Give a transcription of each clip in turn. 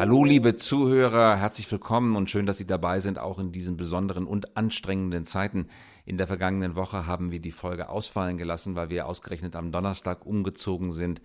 Hallo, liebe Zuhörer, herzlich willkommen und schön, dass Sie dabei sind, auch in diesen besonderen und anstrengenden Zeiten. In der vergangenen Woche haben wir die Folge ausfallen gelassen, weil wir ausgerechnet am Donnerstag umgezogen sind,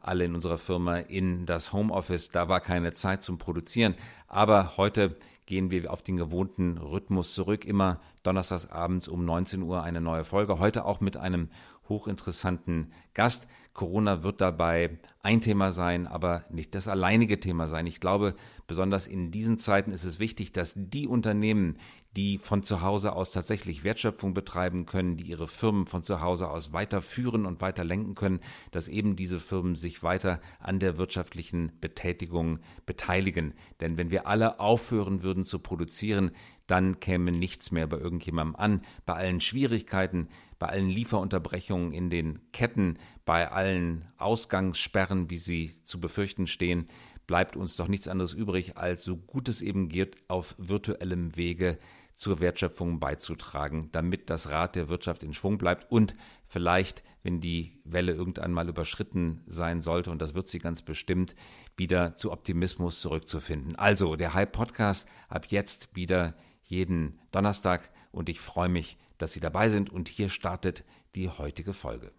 alle in unserer Firma in das Homeoffice. Da war keine Zeit zum Produzieren. Aber heute gehen wir auf den gewohnten Rhythmus zurück. Immer donnerstags abends um 19 Uhr eine neue Folge. Heute auch mit einem hochinteressanten Gast. Corona wird dabei ein Thema sein, aber nicht das alleinige Thema sein. Ich glaube, besonders in diesen Zeiten ist es wichtig, dass die Unternehmen, die von zu Hause aus tatsächlich Wertschöpfung betreiben können, die ihre Firmen von zu Hause aus weiterführen und weiter lenken können, dass eben diese Firmen sich weiter an der wirtschaftlichen Betätigung beteiligen. Denn wenn wir alle aufhören würden zu produzieren, dann käme nichts mehr bei irgendjemandem an. Bei allen Schwierigkeiten, bei allen Lieferunterbrechungen in den Ketten, bei allen Ausgangssperren, wie sie zu befürchten stehen, bleibt uns doch nichts anderes übrig, als so gut es eben geht, auf virtuellem Wege zur Wertschöpfung beizutragen, damit das Rad der Wirtschaft in Schwung bleibt und vielleicht, wenn die Welle irgendwann mal überschritten sein sollte, und das wird sie ganz bestimmt, wieder zu Optimismus zurückzufinden. Also der Hype Podcast ab jetzt wieder jeden Donnerstag und ich freue mich, dass Sie dabei sind und hier startet die heutige Folge.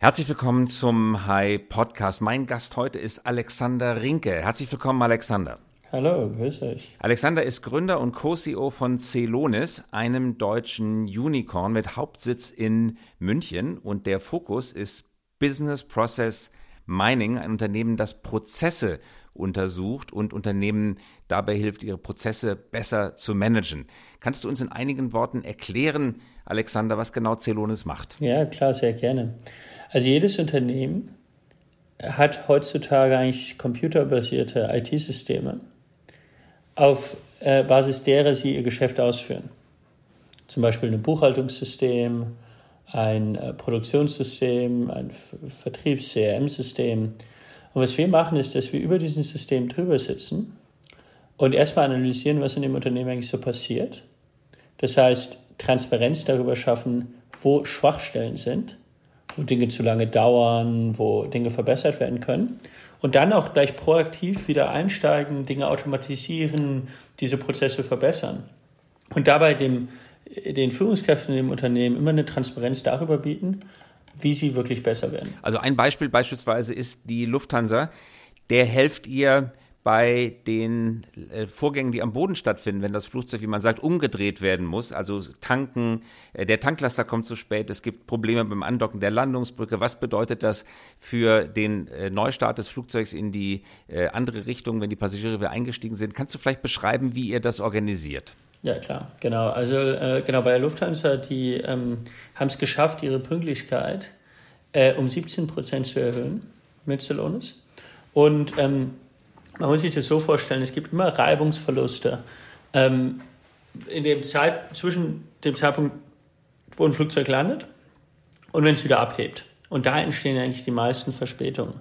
Herzlich willkommen zum High Podcast. Mein Gast heute ist Alexander Rinke. Herzlich willkommen, Alexander. Hallo, grüß euch. Alexander ist Gründer und Co-CEO von Celonis, einem deutschen Unicorn mit Hauptsitz in München und der Fokus ist Business Process Mining, ein Unternehmen, das Prozesse untersucht und Unternehmen dabei hilft, ihre Prozesse besser zu managen. Kannst du uns in einigen Worten erklären, Alexander, was genau Celonis macht? Ja, klar, sehr gerne. Also jedes Unternehmen hat heutzutage eigentlich computerbasierte IT-Systeme, auf äh, Basis derer sie ihr Geschäft ausführen. Zum Beispiel ein Buchhaltungssystem, ein äh, Produktionssystem, ein Vertriebs-CRM-System und was wir machen, ist, dass wir über diesem System drüber sitzen und erstmal analysieren, was in dem Unternehmen eigentlich so passiert. Das heißt, Transparenz darüber schaffen, wo Schwachstellen sind, wo Dinge zu lange dauern, wo Dinge verbessert werden können. Und dann auch gleich proaktiv wieder einsteigen, Dinge automatisieren, diese Prozesse verbessern. Und dabei dem, den Führungskräften dem Unternehmen immer eine Transparenz darüber bieten, wie sie wirklich besser werden. Also ein Beispiel beispielsweise ist die Lufthansa. Der helft ihr bei den äh, Vorgängen, die am Boden stattfinden, wenn das Flugzeug, wie man sagt, umgedreht werden muss. Also tanken, äh, der Tanklaster kommt zu spät, es gibt Probleme beim Andocken der Landungsbrücke. Was bedeutet das für den äh, Neustart des Flugzeugs in die andere Richtung, wenn die Passagiere wieder eingestiegen sind? Kannst du vielleicht beschreiben, wie ihr das organisiert? Ja, klar, genau. Also genau bei der Lufthansa, die ähm, haben es geschafft, ihre Pünktlichkeit um 17 Prozent zu erhöhen mit Celonis. Und ähm, man muss sich das so vorstellen, es gibt immer Reibungsverluste ähm, in dem Zeit, zwischen dem Zeitpunkt, wo ein Flugzeug landet und wenn es wieder abhebt. Und da entstehen eigentlich die meisten Verspätungen.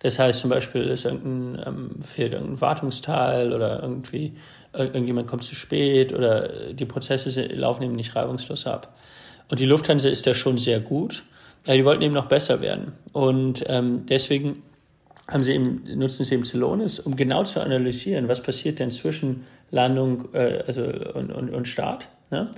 Das heißt zum Beispiel, ist irgendein, ähm, fehlt irgendein Wartungsteil oder irgendwie irgendjemand kommt zu spät oder die Prozesse laufen eben nicht reibungslos ab. Und die Lufthansa ist da schon sehr gut. Aber die wollten eben noch besser werden. Und ähm, deswegen haben sie eben, nutzen sie eben Celonis, um genau zu analysieren, was passiert denn zwischen Landung äh, also, und, und, und Start. Ne?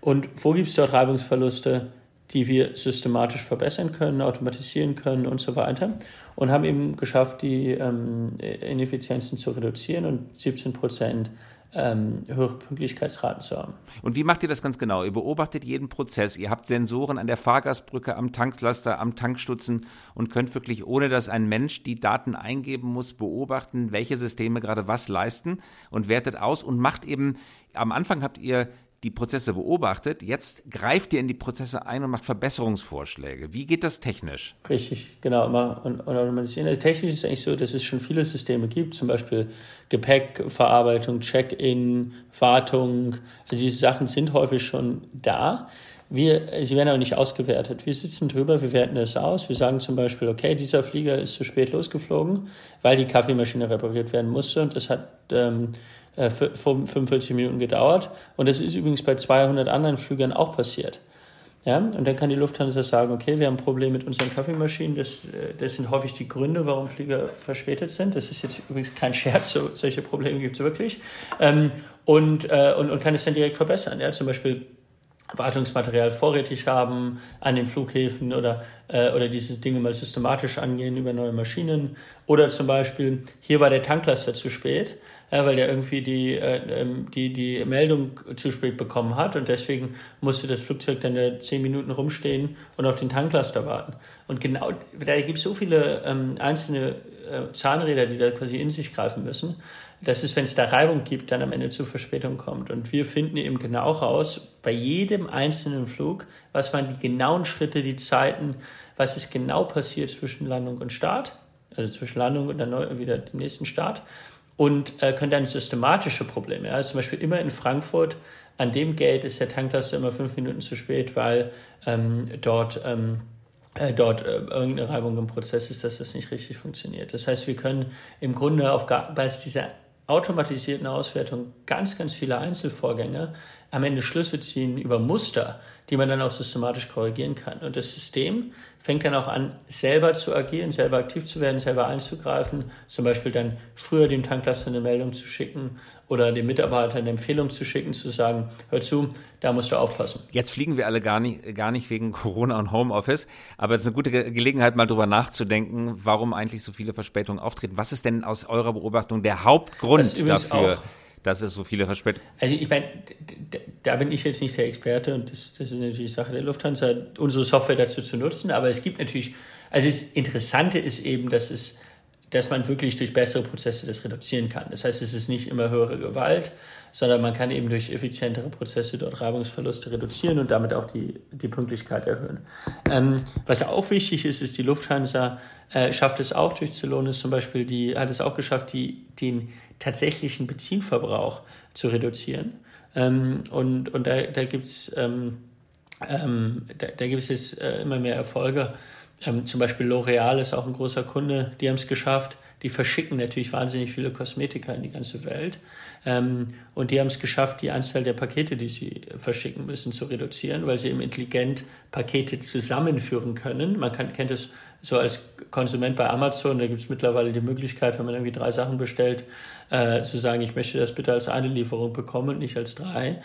Und wo gibt es dort Reibungsverluste? die wir systematisch verbessern können, automatisieren können und so weiter. Und haben eben geschafft, die ähm, Ineffizienzen zu reduzieren und 17 Prozent ähm, höhere Pünktlichkeitsraten zu haben. Und wie macht ihr das ganz genau? Ihr beobachtet jeden Prozess. Ihr habt Sensoren an der Fahrgastbrücke, am Tanklaster, am Tankstutzen und könnt wirklich, ohne dass ein Mensch die Daten eingeben muss, beobachten, welche Systeme gerade was leisten und wertet aus und macht eben, am Anfang habt ihr die Prozesse beobachtet. Jetzt greift ihr in die Prozesse ein und macht Verbesserungsvorschläge. Wie geht das technisch? Richtig, genau. Und, und. Also technisch ist es eigentlich so, dass es schon viele Systeme gibt, zum Beispiel Gepäckverarbeitung, Check-in, Wartung. Also diese Sachen sind häufig schon da. Wir, sie werden aber nicht ausgewertet. Wir sitzen drüber, wir werten es aus. Wir sagen zum Beispiel, okay, dieser Flieger ist zu spät losgeflogen, weil die Kaffeemaschine repariert werden musste und das hat ähm, 45 äh, Minuten gedauert. Und das ist übrigens bei 200 anderen Flügern auch passiert. Ja, und dann kann die Lufthansa sagen, okay, wir haben ein Problem mit unseren Kaffeemaschinen. Das, äh, das sind häufig die Gründe, warum Flieger verspätet sind. Das ist jetzt übrigens kein Scherz, so, solche Probleme gibt es wirklich. Ähm, und, äh, und, und kann es dann direkt verbessern. Ja, zum Beispiel Wartungsmaterial vorrätig haben an den Flughäfen oder, äh, oder diese Dinge mal systematisch angehen über neue Maschinen. Oder zum Beispiel, hier war der Tanklaster zu spät, äh, weil der irgendwie die, äh, ähm, die, die Meldung zu spät bekommen hat und deswegen musste das Flugzeug dann da zehn Minuten rumstehen und auf den Tanklaster warten. Und genau, da gibt es so viele ähm, einzelne äh, Zahnräder, die da quasi in sich greifen müssen dass es, wenn es da Reibung gibt, dann am Ende zu Verspätung kommt. Und wir finden eben genau raus, bei jedem einzelnen Flug, was waren die genauen Schritte, die Zeiten, was ist genau passiert zwischen Landung und Start, also zwischen Landung und dann wieder dem nächsten Start. Und äh, können dann systematische Probleme, ja, also zum Beispiel immer in Frankfurt, an dem Gate ist der Tanklaster immer fünf Minuten zu spät, weil ähm, dort ähm, äh, dort äh, irgendeine Reibung im Prozess ist, dass das nicht richtig funktioniert. Das heißt, wir können im Grunde auf Basis dieser automatisierten Auswertung ganz, ganz viele Einzelvorgänge am Ende Schlüsse ziehen über Muster, die man dann auch systematisch korrigieren kann. Und das System fängt dann auch an, selber zu agieren, selber aktiv zu werden, selber einzugreifen, zum Beispiel dann früher dem Tanklaster eine Meldung zu schicken oder dem Mitarbeiter eine Empfehlung zu schicken, zu sagen, hör zu, da musst du aufpassen. Jetzt fliegen wir alle gar nicht, gar nicht wegen Corona und Homeoffice, aber es ist eine gute Gelegenheit, mal drüber nachzudenken, warum eigentlich so viele Verspätungen auftreten. Was ist denn aus eurer Beobachtung der Hauptgrund dafür? Dass es so viele Verspätungen. Also ich meine, da bin ich jetzt nicht der Experte und das, das ist natürlich Sache der Lufthansa, unsere Software dazu zu nutzen. Aber es gibt natürlich, also das Interessante ist eben, dass es dass man wirklich durch bessere Prozesse das reduzieren kann. Das heißt, es ist nicht immer höhere Gewalt, sondern man kann eben durch effizientere Prozesse dort Reibungsverluste reduzieren und damit auch die, die Pünktlichkeit erhöhen. Ähm, was auch wichtig ist, ist, die Lufthansa äh, schafft es auch durch Celonis zum Beispiel, die hat es auch geschafft, die, den tatsächlichen Benzinverbrauch zu reduzieren. Ähm, und, und da, da gibt es ähm, ähm, da, da gibt es jetzt äh, immer mehr Erfolge. Ähm, zum Beispiel L'Oreal ist auch ein großer Kunde, die haben es geschafft. Die verschicken natürlich wahnsinnig viele Kosmetika in die ganze Welt. Ähm, und die haben es geschafft, die Anzahl der Pakete, die sie verschicken müssen, zu reduzieren, weil sie eben intelligent Pakete zusammenführen können. Man kann, kennt es so als Konsument bei Amazon, da gibt es mittlerweile die Möglichkeit, wenn man irgendwie drei Sachen bestellt, äh, zu sagen, ich möchte das bitte als eine Lieferung bekommen und nicht als drei.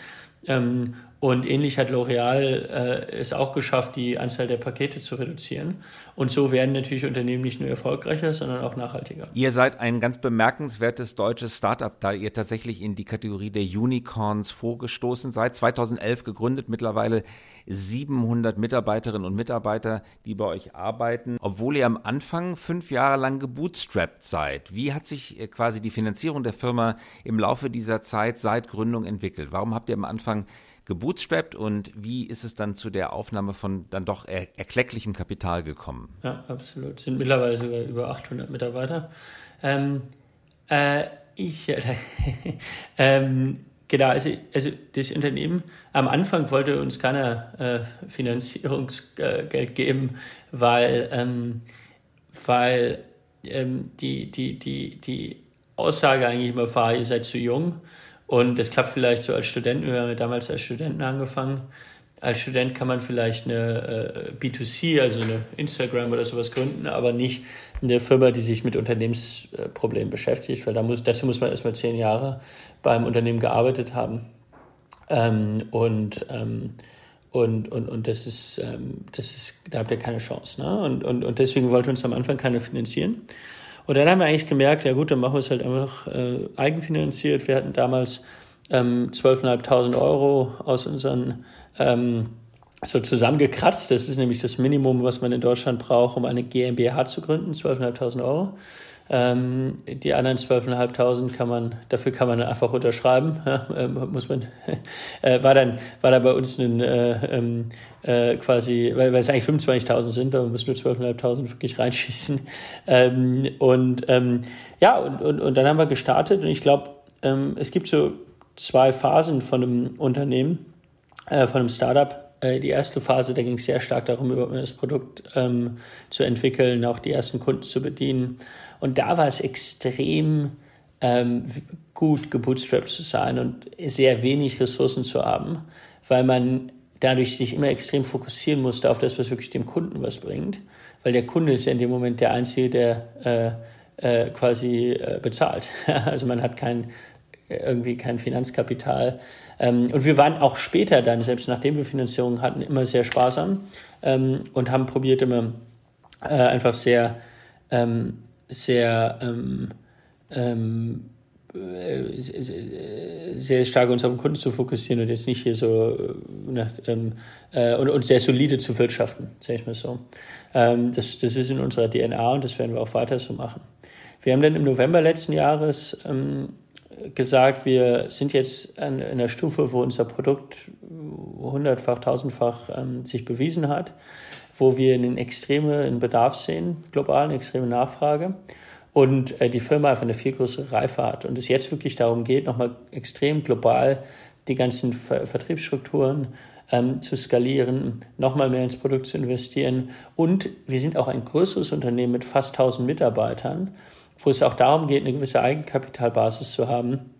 Ähm, und ähnlich hat L'Oreal äh, es auch geschafft, die Anzahl der Pakete zu reduzieren. Und so werden natürlich Unternehmen nicht nur erfolgreicher, sondern auch nachhaltiger. Ihr seid ein ganz bemerkenswertes deutsches Startup, da ihr tatsächlich in die Kategorie der Unicorns vorgestoßen seid. 2011 gegründet, mittlerweile 700 Mitarbeiterinnen und Mitarbeiter, die bei euch arbeiten, obwohl ihr am Anfang fünf Jahre lang gebootstrapped seid. Wie hat sich äh, quasi die Finanzierung der Firma im Laufe dieser Zeit seit Gründung entwickelt? Warum habt ihr am Anfang gebootstrapped und wie ist es dann zu der Aufnahme von dann doch er erklecklichem Kapital gekommen? Ja, absolut. Es sind mittlerweile sogar über 800 Mitarbeiter. Ähm, äh, ich, äh, ähm, genau, also, also das Unternehmen am Anfang wollte uns keiner äh, Finanzierungsgeld geben, weil, ähm, weil ähm, die, die, die, die Aussage eigentlich immer war, ihr seid zu jung und das klappt vielleicht so als Studenten. Wir haben damals als Studenten angefangen. Als Student kann man vielleicht eine äh, B2C, also eine Instagram oder sowas gründen, aber nicht eine Firma, die sich mit Unternehmensproblemen beschäftigt, weil da muss, dazu muss man erstmal zehn Jahre beim Unternehmen gearbeitet haben. Ähm, und, ähm, und, und, und das ist, ähm, das ist, da habt ihr keine Chance. Ne? Und, und, und deswegen wollte uns am Anfang keiner finanzieren. Und dann haben wir eigentlich gemerkt, ja gut, dann machen wir es halt einfach äh, eigenfinanziert. Wir hatten damals ähm, 12.500 Euro aus unseren ähm, so zusammengekratzt. Das ist nämlich das Minimum, was man in Deutschland braucht, um eine GmbH zu gründen, 12.500 Euro. Ähm, die anderen 12.500 kann man, dafür kann man einfach unterschreiben, ja, äh, muss man, äh, war dann, war da bei uns ein, äh, ähm, äh, quasi, weil, weil es eigentlich 25.000 sind, aber man muss nur 12.500 wirklich reinschießen. Ähm, und, ähm, ja, und, und, und dann haben wir gestartet und ich glaube, ähm, es gibt so zwei Phasen von einem Unternehmen, äh, von einem Startup die erste Phase, da ging es sehr stark darum, überhaupt das Produkt ähm, zu entwickeln, auch die ersten Kunden zu bedienen. Und da war es extrem ähm, gut, gebootstrapped zu sein und sehr wenig Ressourcen zu haben, weil man dadurch sich immer extrem fokussieren musste auf das, was wirklich dem Kunden was bringt, weil der Kunde ist ja in dem Moment der Einzige, der äh, äh, quasi äh, bezahlt. also man hat kein irgendwie kein Finanzkapital. Ähm, und wir waren auch später dann, selbst nachdem wir Finanzierung hatten, immer sehr sparsam ähm, und haben probiert immer äh, einfach sehr, ähm, sehr ähm, ähm, äh, sehr stark uns auf den Kunden zu fokussieren und jetzt nicht hier so äh, und, und sehr solide zu wirtschaften, sage ich mal so. Das, das ist in unserer DNA und das werden wir auch weiter so machen. Wir haben dann im November letzten Jahres gesagt, wir sind jetzt an einer Stufe, wo unser Produkt hundertfach, tausendfach ähm, sich bewiesen hat, wo wir einen extremen Bedarf sehen, global eine extreme Nachfrage und äh, die Firma einfach eine viel größere Reife hat und es jetzt wirklich darum geht, nochmal extrem global die ganzen Ver Vertriebsstrukturen ähm, zu skalieren, nochmal mehr ins Produkt zu investieren und wir sind auch ein größeres Unternehmen mit fast 1000 Mitarbeitern, wo es auch darum geht, eine gewisse Eigenkapitalbasis zu haben,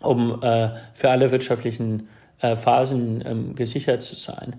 um äh, für alle wirtschaftlichen äh, Phasen ähm, gesichert zu sein.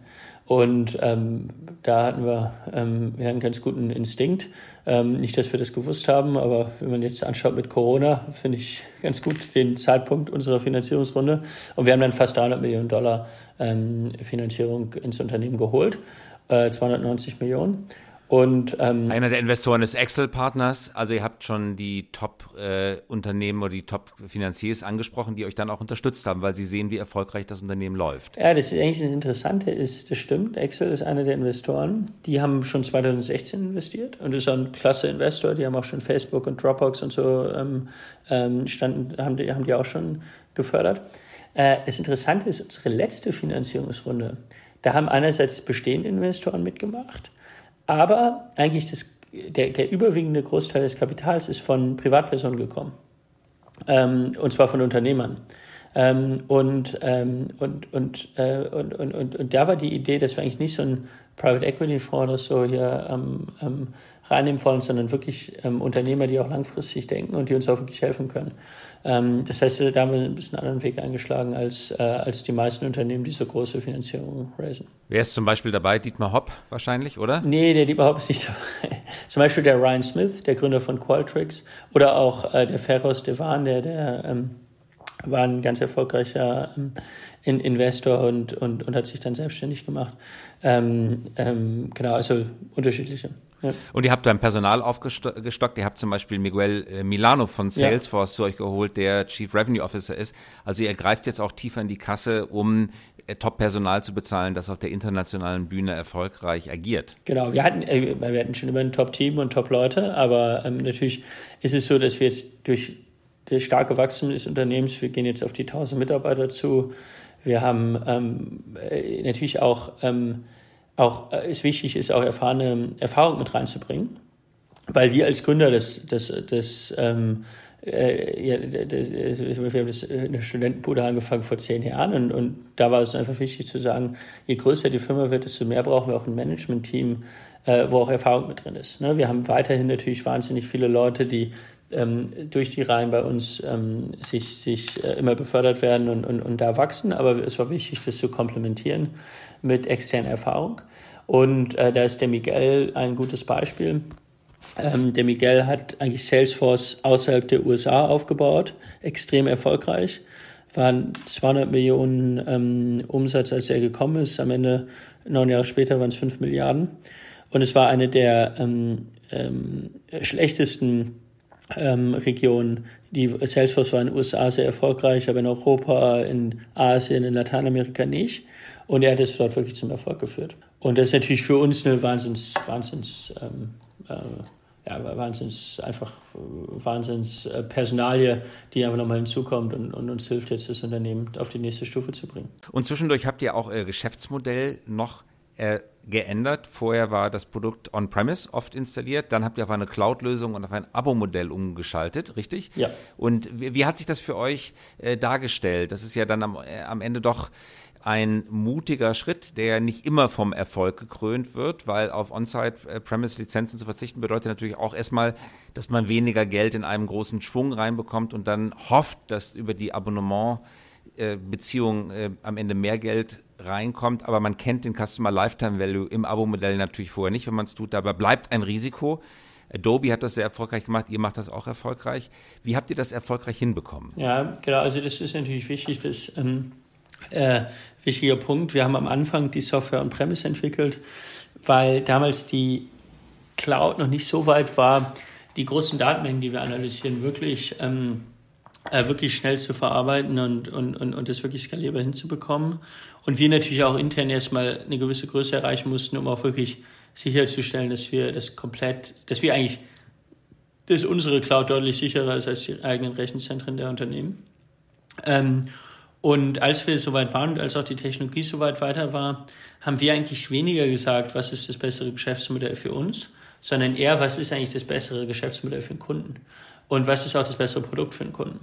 Und ähm, da hatten wir, ähm, wir hatten einen ganz guten Instinkt. Ähm, nicht, dass wir das gewusst haben, aber wenn man jetzt anschaut mit Corona, finde ich ganz gut den Zeitpunkt unserer Finanzierungsrunde. Und wir haben dann fast 300 Millionen Dollar ähm, Finanzierung ins Unternehmen geholt, äh, 290 Millionen. Und ähm, einer der Investoren ist Excel-Partners. Also ihr habt schon die Top-Unternehmen äh, oder die Top-Finanziers angesprochen, die euch dann auch unterstützt haben, weil sie sehen, wie erfolgreich das Unternehmen läuft. Ja, das ist eigentlich das Interessante ist, das stimmt. Excel ist einer der Investoren. Die haben schon 2016 investiert und ist ein klasse Investor. Die haben auch schon Facebook und Dropbox und so ähm, ähm standen, haben die, haben die auch schon gefördert. Äh, das Interessante ist, unsere letzte Finanzierungsrunde, da haben einerseits bestehende Investoren mitgemacht aber eigentlich das, der, der überwiegende Großteil des Kapitals ist von Privatpersonen gekommen. Ähm, und zwar von Unternehmern. Ähm, und, ähm, und, und, äh, und, und, und, und da war die Idee, dass wir eigentlich nicht so ein Private Equity Fonds oder so hier ähm, ähm, reinnehmen wollen, sondern wirklich ähm, Unternehmer, die auch langfristig denken und die uns auch wirklich helfen können. Ähm, das heißt, da haben wir ein bisschen anderen Weg eingeschlagen als, äh, als die meisten Unternehmen, die so große Finanzierung raisen. Wer ist zum Beispiel dabei? Dietmar Hopp wahrscheinlich, oder? Nee, der Dietmar Hopp ist nicht dabei. zum Beispiel der Ryan Smith, der Gründer von Qualtrics, oder auch äh, der Ferros Devan, der, der ähm, war ein ganz erfolgreicher ähm, Investor und, und, und hat sich dann selbstständig gemacht. Ähm, ähm, genau, also unterschiedliche. Ja. Und ihr habt da ein Personal aufgestockt. Ihr habt zum Beispiel Miguel äh, Milano von Salesforce ja. zu euch geholt, der Chief Revenue Officer ist. Also ihr greift jetzt auch tiefer in die Kasse, um äh, Top-Personal zu bezahlen, das auf der internationalen Bühne erfolgreich agiert. Genau, wir hatten, äh, wir hatten schon immer ein Top-Team und Top-Leute, aber ähm, natürlich ist es so, dass wir jetzt durch das starke Wachstum des Unternehmens, wir gehen jetzt auf die 1000 Mitarbeiter zu, wir haben ähm, natürlich auch ähm, auch äh, es wichtig ist, auch erfahrene Erfahrung mit reinzubringen, weil wir als Gründer das, das, das ähm, äh, ja, das, wir haben das in der Studentenbude angefangen vor zehn Jahren und, und da war es einfach wichtig zu sagen, je größer die Firma wird, desto mehr brauchen wir auch ein Management-Team, äh, wo auch Erfahrung mit drin ist. Ne? Wir haben weiterhin natürlich wahnsinnig viele Leute, die ähm, durch die Reihen bei uns ähm, sich, sich äh, immer befördert werden und, und, und da wachsen. Aber es war wichtig, das zu komplementieren mit externer Erfahrung. Und äh, da ist der Miguel ein gutes Beispiel. Ähm, der Miguel hat eigentlich Salesforce außerhalb der USA aufgebaut, extrem erfolgreich. Waren 200 Millionen ähm, Umsatz, als er gekommen ist. Am Ende, neun Jahre später, waren es 5 Milliarden. Und es war eine der ähm, ähm, schlechtesten ähm, Regionen. Die Salesforce war in den USA sehr erfolgreich, aber in Europa, in Asien, in Lateinamerika nicht. Und er hat es dort wirklich zum Erfolg geführt. Und das ist natürlich für uns eine Wahnsinns, Wahnsinns, ähm, äh, ja, Wahnsinns, einfach Wahnsinns äh, Personalie, die einfach nochmal hinzukommt und, und, uns hilft jetzt, das Unternehmen auf die nächste Stufe zu bringen. Und zwischendurch habt ihr auch euer Geschäftsmodell noch äh, geändert. Vorher war das Produkt on-premise oft installiert, dann habt ihr auf eine Cloud-Lösung und auf ein Abo-Modell umgeschaltet, richtig? Ja. Und wie, wie, hat sich das für euch äh, dargestellt? Das ist ja dann am, äh, am Ende doch ein mutiger Schritt, der nicht immer vom Erfolg gekrönt wird, weil auf On-Site-Premise-Lizenzen zu verzichten bedeutet natürlich auch erstmal, dass man weniger Geld in einem großen Schwung reinbekommt und dann hofft, dass über die Abonnement- Beziehung äh, am Ende mehr Geld reinkommt, aber man kennt den Customer Lifetime Value im Abo-Modell natürlich vorher nicht, wenn man es tut, aber bleibt ein Risiko. Adobe hat das sehr erfolgreich gemacht, ihr macht das auch erfolgreich. Wie habt ihr das erfolgreich hinbekommen? Ja, genau, also das ist natürlich wichtig, das ähm, äh, wichtiger Punkt. Wir haben am Anfang die Software on-premise entwickelt, weil damals die Cloud noch nicht so weit war, die großen Datenmengen, die wir analysieren, wirklich ähm, äh, wirklich schnell zu verarbeiten und, und, und, und das wirklich skalierbar hinzubekommen. Und wir natürlich auch intern erstmal eine gewisse Größe erreichen mussten, um auch wirklich sicherzustellen, dass wir das komplett, dass wir eigentlich, dass unsere Cloud deutlich sicherer ist als die eigenen Rechenzentren der Unternehmen. Ähm, und als wir soweit waren und als auch die Technologie soweit weiter war, haben wir eigentlich weniger gesagt, was ist das bessere Geschäftsmodell für uns, sondern eher, was ist eigentlich das bessere Geschäftsmodell für den Kunden und was ist auch das bessere Produkt für den Kunden.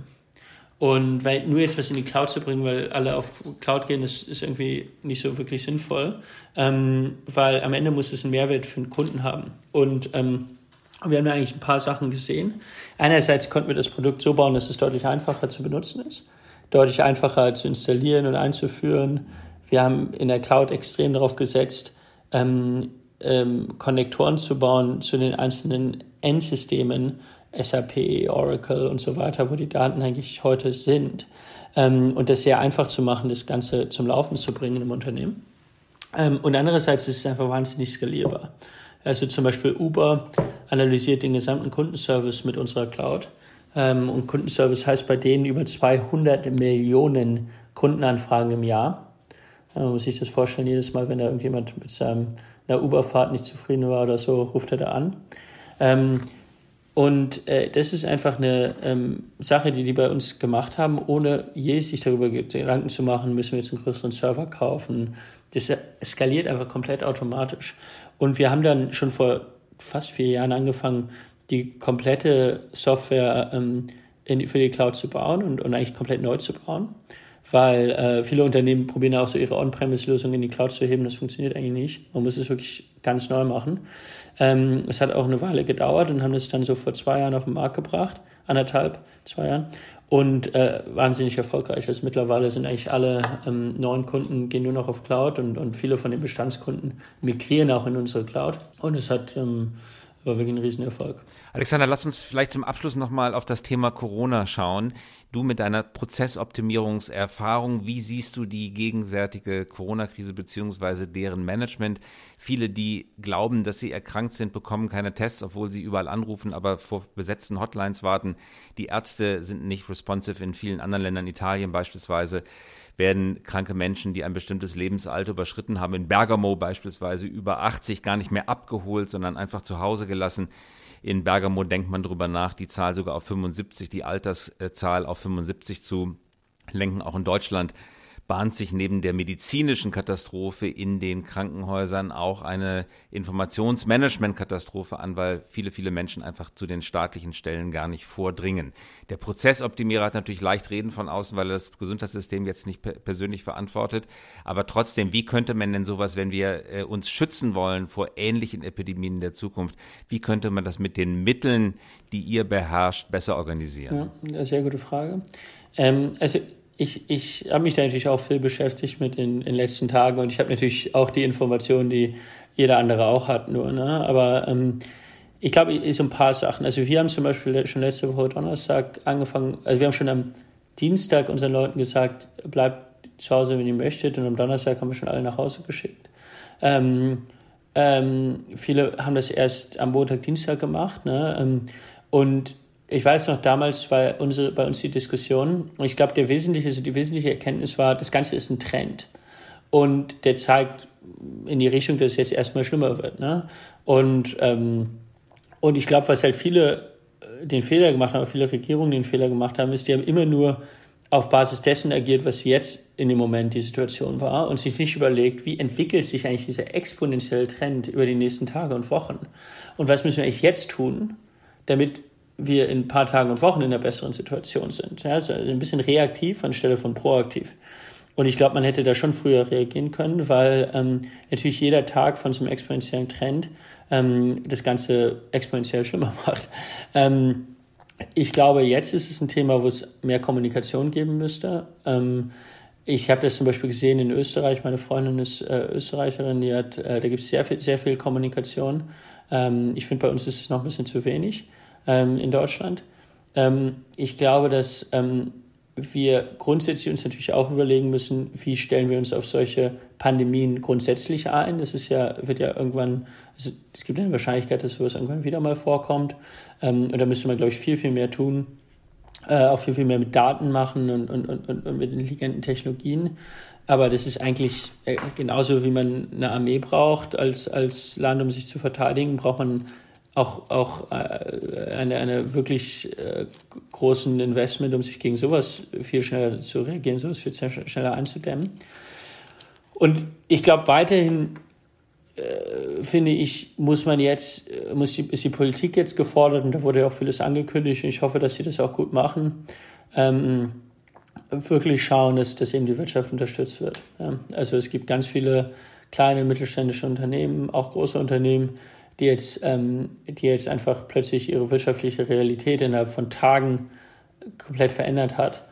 Und weil nur jetzt was in die Cloud zu bringen, weil alle auf Cloud gehen, das ist irgendwie nicht so wirklich sinnvoll, ähm, weil am Ende muss es einen Mehrwert für den Kunden haben. Und ähm, wir haben ja eigentlich ein paar Sachen gesehen. Einerseits konnten wir das Produkt so bauen, dass es deutlich einfacher zu benutzen ist, deutlich einfacher zu installieren und einzuführen. Wir haben in der Cloud extrem darauf gesetzt, ähm, ähm, Konnektoren zu bauen zu den einzelnen Endsystemen, SAP, Oracle und so weiter, wo die Daten eigentlich heute sind. Ähm, und das sehr einfach zu machen, das Ganze zum Laufen zu bringen im Unternehmen. Ähm, und andererseits ist es einfach wahnsinnig skalierbar. Also zum Beispiel Uber analysiert den gesamten Kundenservice mit unserer Cloud. Ähm, und Kundenservice heißt bei denen über 200 Millionen Kundenanfragen im Jahr. Man muss sich das vorstellen, jedes Mal, wenn da irgendjemand mit seinem, einer Uberfahrt nicht zufrieden war oder so, ruft er da an. Ähm, und äh, das ist einfach eine ähm, Sache, die die bei uns gemacht haben, ohne je sich darüber Gedanken zu machen, müssen wir jetzt einen größeren Server kaufen. Das skaliert einfach komplett automatisch. Und wir haben dann schon vor fast vier Jahren angefangen, die komplette Software ähm, in, für die Cloud zu bauen und, und eigentlich komplett neu zu bauen. Weil äh, viele Unternehmen probieren auch so ihre On-Premise-Lösungen in die Cloud zu heben. Das funktioniert eigentlich nicht. Man muss es wirklich ganz neu machen. Ähm, es hat auch eine Weile gedauert und haben es dann so vor zwei Jahren auf den Markt gebracht, anderthalb, zwei Jahren und äh, wahnsinnig erfolgreich. Also mittlerweile sind eigentlich alle ähm, neuen Kunden gehen nur noch auf Cloud und, und viele von den Bestandskunden migrieren auch in unsere Cloud und es hat ähm, war wirklich ein Riesenerfolg. Alexander, lass uns vielleicht zum Abschluss nochmal auf das Thema Corona schauen. Du mit deiner Prozessoptimierungserfahrung, wie siehst du die gegenwärtige Corona-Krise beziehungsweise deren Management? Viele, die glauben, dass sie erkrankt sind, bekommen keine Tests, obwohl sie überall anrufen, aber vor besetzten Hotlines warten. Die Ärzte sind nicht responsive in vielen anderen Ländern, Italien beispielsweise werden kranke Menschen, die ein bestimmtes Lebensalter überschritten haben, in Bergamo beispielsweise über 80 gar nicht mehr abgeholt, sondern einfach zu Hause gelassen. In Bergamo denkt man darüber nach, die Zahl sogar auf 75, die Alterszahl auf 75 zu lenken, auch in Deutschland bahnt sich neben der medizinischen Katastrophe in den Krankenhäusern auch eine Informationsmanagement-Katastrophe an, weil viele, viele Menschen einfach zu den staatlichen Stellen gar nicht vordringen. Der Prozessoptimierer hat natürlich leicht reden von außen, weil er das Gesundheitssystem jetzt nicht persönlich verantwortet. Aber trotzdem, wie könnte man denn sowas, wenn wir äh, uns schützen wollen vor ähnlichen Epidemien der Zukunft, wie könnte man das mit den Mitteln, die ihr beherrscht, besser organisieren? Ja, sehr gute Frage. Ähm, also ich, ich habe mich da natürlich auch viel beschäftigt mit in, den letzten Tagen und ich habe natürlich auch die Informationen, die jeder andere auch hat, nur. Ne? Aber ähm, ich glaube, so ein paar Sachen. Also wir haben zum Beispiel schon letzte Woche Donnerstag angefangen, also wir haben schon am Dienstag unseren Leuten gesagt, bleibt zu Hause, wenn ihr möchtet. Und am Donnerstag haben wir schon alle nach Hause geschickt. Ähm, ähm, viele haben das erst am Montag, Dienstag gemacht. Ne? Ähm, und ich weiß noch, damals war unsere, bei uns die Diskussion, und ich glaube, der wesentliche, also die wesentliche Erkenntnis war, das Ganze ist ein Trend. Und der zeigt in die Richtung, dass es jetzt erstmal schlimmer wird. Ne? Und, ähm, und ich glaube, was halt viele äh, den Fehler gemacht haben, viele Regierungen den Fehler gemacht haben, ist, die haben immer nur auf Basis dessen agiert, was jetzt in dem Moment die Situation war und sich nicht überlegt, wie entwickelt sich eigentlich dieser exponentielle Trend über die nächsten Tage und Wochen und was müssen wir eigentlich jetzt tun, damit wir in ein paar Tagen und Wochen in einer besseren Situation sind. Ja, also ein bisschen reaktiv anstelle von proaktiv. Und ich glaube, man hätte da schon früher reagieren können, weil ähm, natürlich jeder Tag von so einem exponentiellen Trend ähm, das Ganze exponentiell schlimmer macht. Ähm, ich glaube, jetzt ist es ein Thema, wo es mehr Kommunikation geben müsste. Ähm, ich habe das zum Beispiel gesehen in Österreich. Meine Freundin ist äh, Österreicherin, die hat, äh, da gibt es sehr viel, sehr viel Kommunikation. Ähm, ich finde, bei uns ist es noch ein bisschen zu wenig ähm, in Deutschland. Ähm, ich glaube, dass ähm, wir grundsätzlich uns natürlich auch überlegen müssen, wie stellen wir uns auf solche Pandemien grundsätzlich ein. Das ist ja, wird ja irgendwann, also es gibt eine Wahrscheinlichkeit, dass sowas irgendwann wieder mal vorkommt. Ähm, und da müsste man, glaube ich, viel, viel mehr tun, äh, auch viel, viel mehr mit Daten machen und, und, und, und mit intelligenten Technologien. Aber das ist eigentlich äh, genauso, wie man eine Armee braucht als, als Land, um sich zu verteidigen, braucht man auch, auch äh, eine, eine wirklich äh, großen Investment, um sich gegen sowas viel schneller zu reagieren, sowas viel schneller einzudämmen. Und ich glaube weiterhin äh, finde ich, muss man jetzt, äh, muss die, ist die Politik jetzt gefordert, und da wurde ja auch vieles angekündigt, und ich hoffe, dass sie das auch gut machen, ähm, wirklich schauen, dass, dass eben die Wirtschaft unterstützt wird. Ja. Also es gibt ganz viele kleine mittelständische Unternehmen, auch große Unternehmen, die jetzt, ähm, die jetzt einfach plötzlich ihre wirtschaftliche Realität innerhalb von Tagen komplett verändert hat.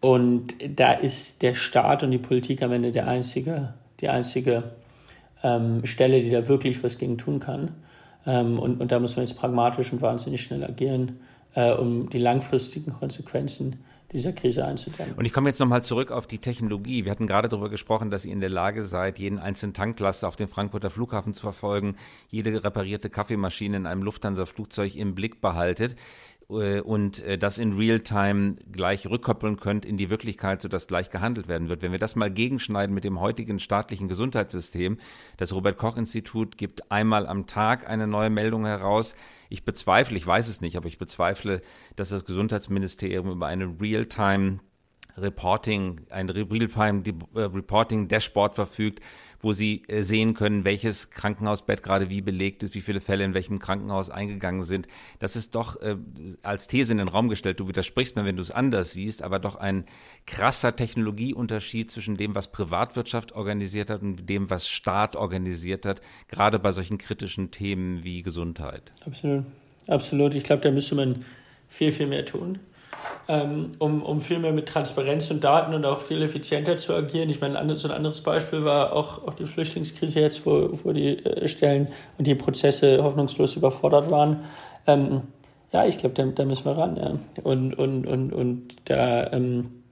Und da ist der Staat und die Politik am Ende der einzige, die einzige ähm, Stelle, die da wirklich was gegen tun kann. Ähm, und, und da muss man jetzt pragmatisch und wahnsinnig schnell agieren, äh, um die langfristigen Konsequenzen dieser Krise einzudämmen. Und ich komme jetzt nochmal zurück auf die Technologie. Wir hatten gerade darüber gesprochen, dass ihr in der Lage seid, jeden einzelnen Tanklaster auf dem Frankfurter Flughafen zu verfolgen, jede reparierte Kaffeemaschine in einem Lufthansa-Flugzeug im Blick behaltet. Äh, und äh, das in Realtime gleich rückkoppeln könnt in die Wirklichkeit, sodass gleich gehandelt werden wird. Wenn wir das mal gegenschneiden mit dem heutigen staatlichen Gesundheitssystem, das Robert Koch Institut gibt einmal am Tag eine neue Meldung heraus. Ich bezweifle, ich weiß es nicht, aber ich bezweifle, dass das Gesundheitsministerium über eine Realtime Reporting, ein Real-Time äh, Reporting Dashboard verfügt, wo Sie äh, sehen können, welches Krankenhausbett gerade wie belegt ist, wie viele Fälle in welchem Krankenhaus eingegangen sind. Das ist doch äh, als These in den Raum gestellt. Du widersprichst mir, wenn du es anders siehst, aber doch ein krasser Technologieunterschied zwischen dem, was Privatwirtschaft organisiert hat und dem, was Staat organisiert hat, gerade bei solchen kritischen Themen wie Gesundheit. Absolut. Absolut. Ich glaube, da müsste man viel, viel mehr tun um, um viel mehr mit Transparenz und Daten und auch viel effizienter zu agieren. Ich meine, so ein anderes Beispiel war auch, auch die Flüchtlingskrise jetzt, wo, wo die äh, Stellen und die Prozesse hoffnungslos überfordert waren. Ähm, ja, ich glaube, da, da müssen wir ran. Ja. Und, und, und, und da, ähm,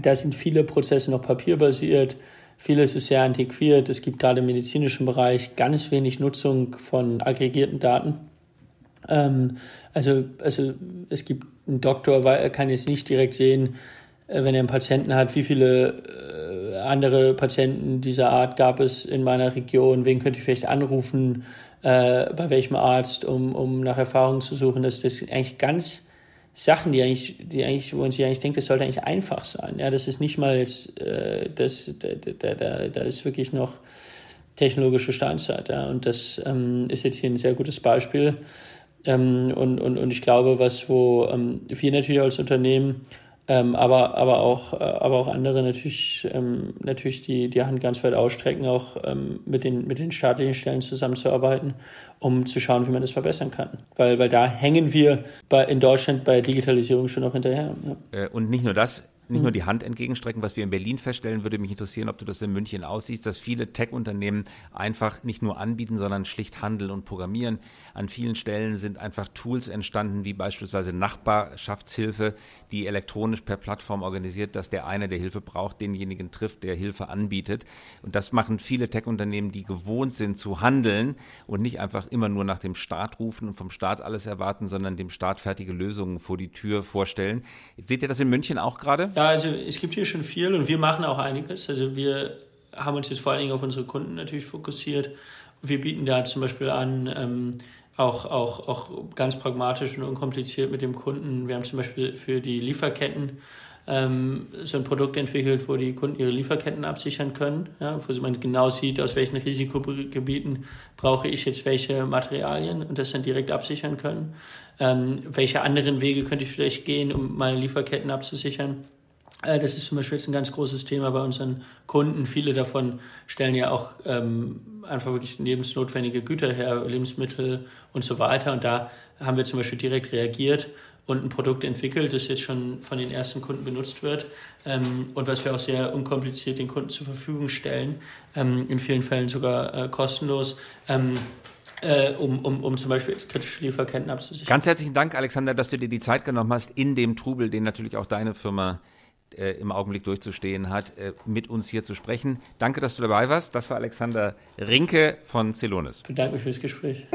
da sind viele Prozesse noch papierbasiert. Vieles ist sehr antiquiert. Es gibt gerade im medizinischen Bereich ganz wenig Nutzung von aggregierten Daten. Ähm, also, also es gibt einen Doktor, weil er kann jetzt nicht direkt sehen, äh, wenn er einen Patienten hat, wie viele äh, andere Patienten dieser Art gab es in meiner Region, wen könnte ich vielleicht anrufen, äh, bei welchem Arzt, um, um nach Erfahrungen zu suchen. Das, das sind eigentlich ganz Sachen, die eigentlich, die eigentlich, wo man sich eigentlich denkt, das sollte eigentlich einfach sein. Ja, das ist nicht mal jetzt, äh, das, da, da, da, da ist wirklich noch technologische Steinzeit. Ja, und das ähm, ist jetzt hier ein sehr gutes Beispiel ähm, und, und, und ich glaube, was wo ähm, wir natürlich als Unternehmen, ähm, aber, aber, auch, äh, aber auch andere natürlich, ähm, natürlich die, die Hand ganz weit ausstrecken, auch ähm, mit, den, mit den staatlichen Stellen zusammenzuarbeiten, um zu schauen, wie man das verbessern kann. Weil, weil da hängen wir bei, in Deutschland bei Digitalisierung schon noch hinterher. Ja. Äh, und nicht nur das, nicht nur mhm. die Hand entgegenstrecken. Was wir in Berlin feststellen, würde mich interessieren, ob du das in München aussiehst, dass viele Tech-Unternehmen einfach nicht nur anbieten, sondern schlicht handeln und programmieren. An vielen Stellen sind einfach Tools entstanden, wie beispielsweise Nachbarschaftshilfe, die elektronisch per Plattform organisiert, dass der eine, der Hilfe braucht, denjenigen trifft, der Hilfe anbietet. Und das machen viele Tech-Unternehmen, die gewohnt sind zu handeln und nicht einfach immer nur nach dem Staat rufen und vom Staat alles erwarten, sondern dem Staat fertige Lösungen vor die Tür vorstellen. Seht ihr das in München auch gerade? Ja, also es gibt hier schon viel und wir machen auch einiges. Also wir haben uns jetzt vor allen Dingen auf unsere Kunden natürlich fokussiert. Wir bieten da zum Beispiel an, ähm, auch, auch, auch ganz pragmatisch und unkompliziert mit dem Kunden. Wir haben zum Beispiel für die Lieferketten ähm, so ein Produkt entwickelt, wo die Kunden ihre Lieferketten absichern können, ja, wo man genau sieht, aus welchen Risikogebieten brauche ich jetzt welche Materialien und das dann direkt absichern können. Ähm, welche anderen Wege könnte ich vielleicht gehen, um meine Lieferketten abzusichern? Äh, das ist zum Beispiel jetzt ein ganz großes Thema bei unseren Kunden. Viele davon stellen ja auch ähm, einfach wirklich lebensnotwendige Güter her, Lebensmittel und so weiter. Und da haben wir zum Beispiel direkt reagiert und ein Produkt entwickelt, das jetzt schon von den ersten Kunden benutzt wird ähm, und was wir auch sehr unkompliziert den Kunden zur Verfügung stellen, ähm, in vielen Fällen sogar äh, kostenlos. Ähm, äh, um, um, um zum Beispiel kritische Lieferketten abzusichern. Ganz herzlichen Dank, Alexander, dass du dir die Zeit genommen hast, in dem Trubel, den natürlich auch deine Firma äh, im Augenblick durchzustehen hat, äh, mit uns hier zu sprechen. Danke, dass du dabei warst. Das war Alexander Rinke von Celonis. Ich bedanke mich fürs Gespräch.